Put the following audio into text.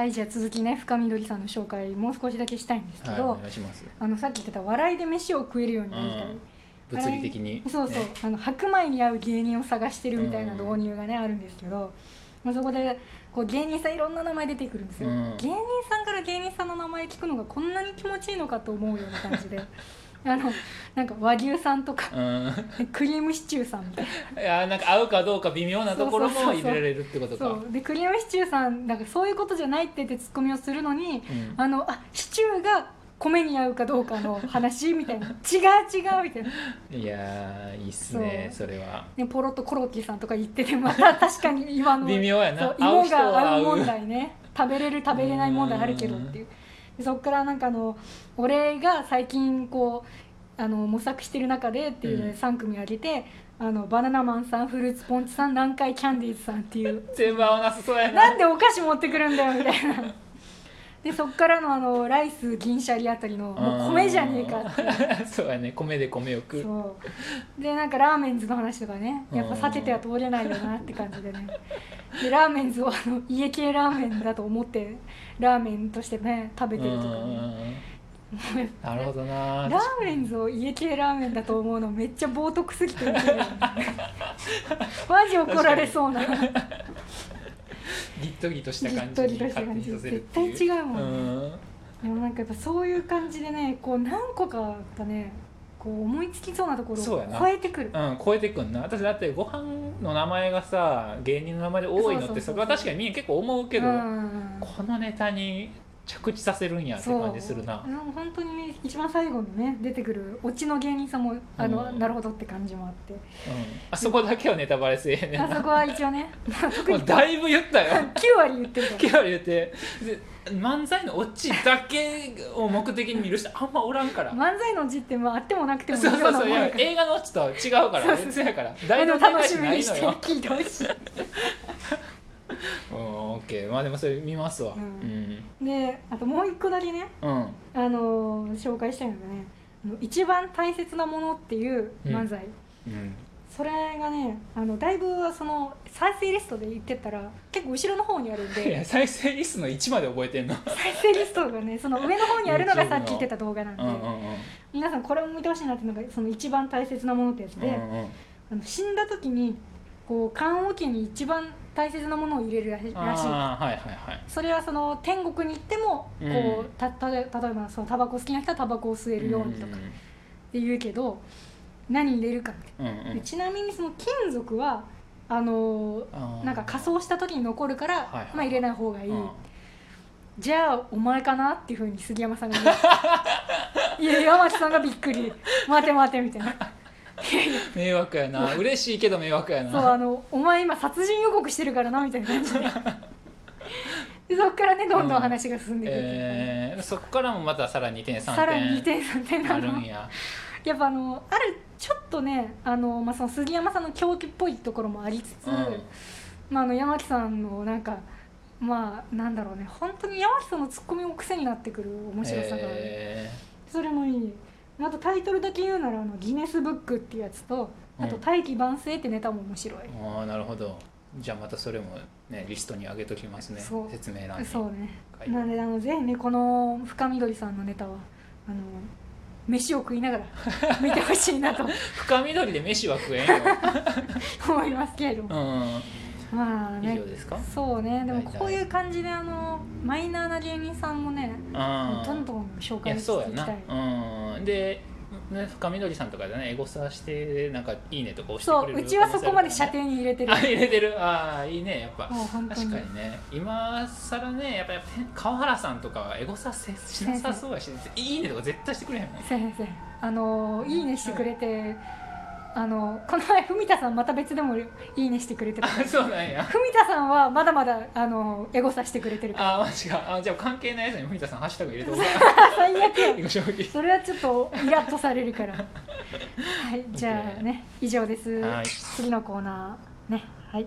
はいじゃあ続きね深緑さんの紹介もう少しだけしたいんですけはいど、お願いします。あのさっき言ってた笑いで飯を食えるようになりたい、うん物理的にそうそう、ね。あの白米に合う芸人を探してるみたいな導入がね、あるんですけど、まあ、そこでこう芸人さんいろんな名前出てくるんですよ、うん。芸人さんから芸人さんの名前聞くのがこんなに気持ちいいのかと思うような感じで あのなんか和牛さんとかうん。クリームシチューさんみたいな。いやなんか合うかどうか微妙なところも入れられるってことか。そう。でクリームシチューさんなんかそういうことじゃないって言ってツッコミをするのにうん。あのあシチューが米に合うかどうかの話みたいな。違う違うみたいな。いやーいいっすねそそれは。ね、ポロッとコロッケさんとか言っててまた 確かに今の微妙やな。芋がは合う問題ね。食べれる食べれない問題あるけどっていうでそっからなんかあの俺が最近こうあの模索してる中でっていうのでうん。3組挙げて、あのバナナマンさんフルーツポンチさん南海キャンディーズさんっていう。全部合わなさそうやな。なんでお菓子持ってくるんだよみたいなでそっからのあのライス銀シャリあたりのもう米じゃねえかって そうやね。米で米を食うそう。でなんかラーメンズの話とかねやっぱ避けては通れないよなって感じでね。でラーメンズをあの家系ラーメンだと思ってラーメンとしてね食べてるとかね。なるほどな。ラーメンズを家系ラーメンだと思うのめっちゃ冒涜すぎてる マジ怒られそうなギットギトした感じとりとにした感じ勝手にさせる絶っていう。対違うもんね。うん。でもなんかやっぱそういう感じでねこう何個かがねこう思いつきそうなところを超えてくる。うん、超えてくんな。私だってご飯の名前がさ芸人の名前で多いのってさそこれは確かにみんな結構思うけど、うん。このネタに着地させるんやって感じするな。本当にね一番最後のね出てくるオチの芸人さんもあの、うん。なるほどって感じもあって。うん、あそこだけはネタバレせえね あそこは一応ね、まあ、特にだいぶ言ったよ。9割言ってるから。キャラ言って。で漫才のオチだけを目的に見る人あんまおらんから。漫才の字ってまああってもなくてもいいそうそう。そう映画のオチとは違うから別やから。あ大の楽ししみにして聞いてほしい うんオッケーまあでもそれ見ますわ。ううん。んであともう一個だけねうん。あのー紹介したいのがねあの一番大切なものっていう漫才、うん。それがねあのだいぶその再生リストで言ってったら結構後ろの方にあるんいでや再生リストの1まで覚えてんの。再生リストがねその上の方にあるのがさっき言ってた動画なんで、うんうんうん。皆さんこれも見てほしいなっていうのがその一番大切なものってやつで、うんうん。あの死んだ時にこう棺桶に一番大切なものを入れるらしいはいはいはい。それはその天国に行ってもこう、うんたた例えばそのタバコ好きな人はタバコを吸えるようにとかって言うけど何入れるかって、うんうん。ちなみにその金属はあのーなんか仮装した時に残るから、はいはいまあ、入れない方がいい、うん。じゃあお前かなっていうふうに杉山さんが言う。いや山内さんがびっくり。待て待てみたいな 迷惑やな。嬉しいけど迷惑やな。そうあのお前今殺人予告してるからなみたいな感じで。でそっからねどんどん話が進んでいくうかね、えーそこからもまたさらに2点3点さらに2点3点なや。やっぱあのあるちょっとねあの、まあ、その杉山さんの狂気っぽいところもありつつ、うん。まあ、あの山木さんのなんかまあなんだろうね。本当に山木さんのツッコミも癖になってくる面白さがある、えそれもいいあとタイトルだけ言うならあのギネスブックっていうやつとあとうん大器晩成ってネタも面白い、ー、ああなるほど。じゃあまたそれもねリストに上げときますね。説明欄に。そうね。なのであのぜひねこの深緑さんのネタはあの飯を食いながら 見てほしいなと。深緑で飯は食えんよ。思いますけれども、うん以まあね上ですか？そうねでもこういう感じであのマイナーな芸人さんもねあどんどん紹い介していきたい。うん。でね深緑さんとかでねエゴサしてなんかいいねとか押してくれるそううちはそこまで射程に入れてる。あ入れてる？ああいいねやっぱ。確かにね。今更ねやっぱ川原さんとかはエゴサせしなさそうやしいいねとか絶対してくれへんもん先生あのいいねしてくれてあのこの前文田さんまた別でもいいねしてくれてた。あそうなんや。文田さんはまだまだあのエゴサしてくれてるから。あマジか。あじゃあ関係ないやつに藤田さんハッシュタグ入れておこう。最悪 それはちょっとイラッとされるから。はいじゃあね以上です、はい。次のコーナーね。はい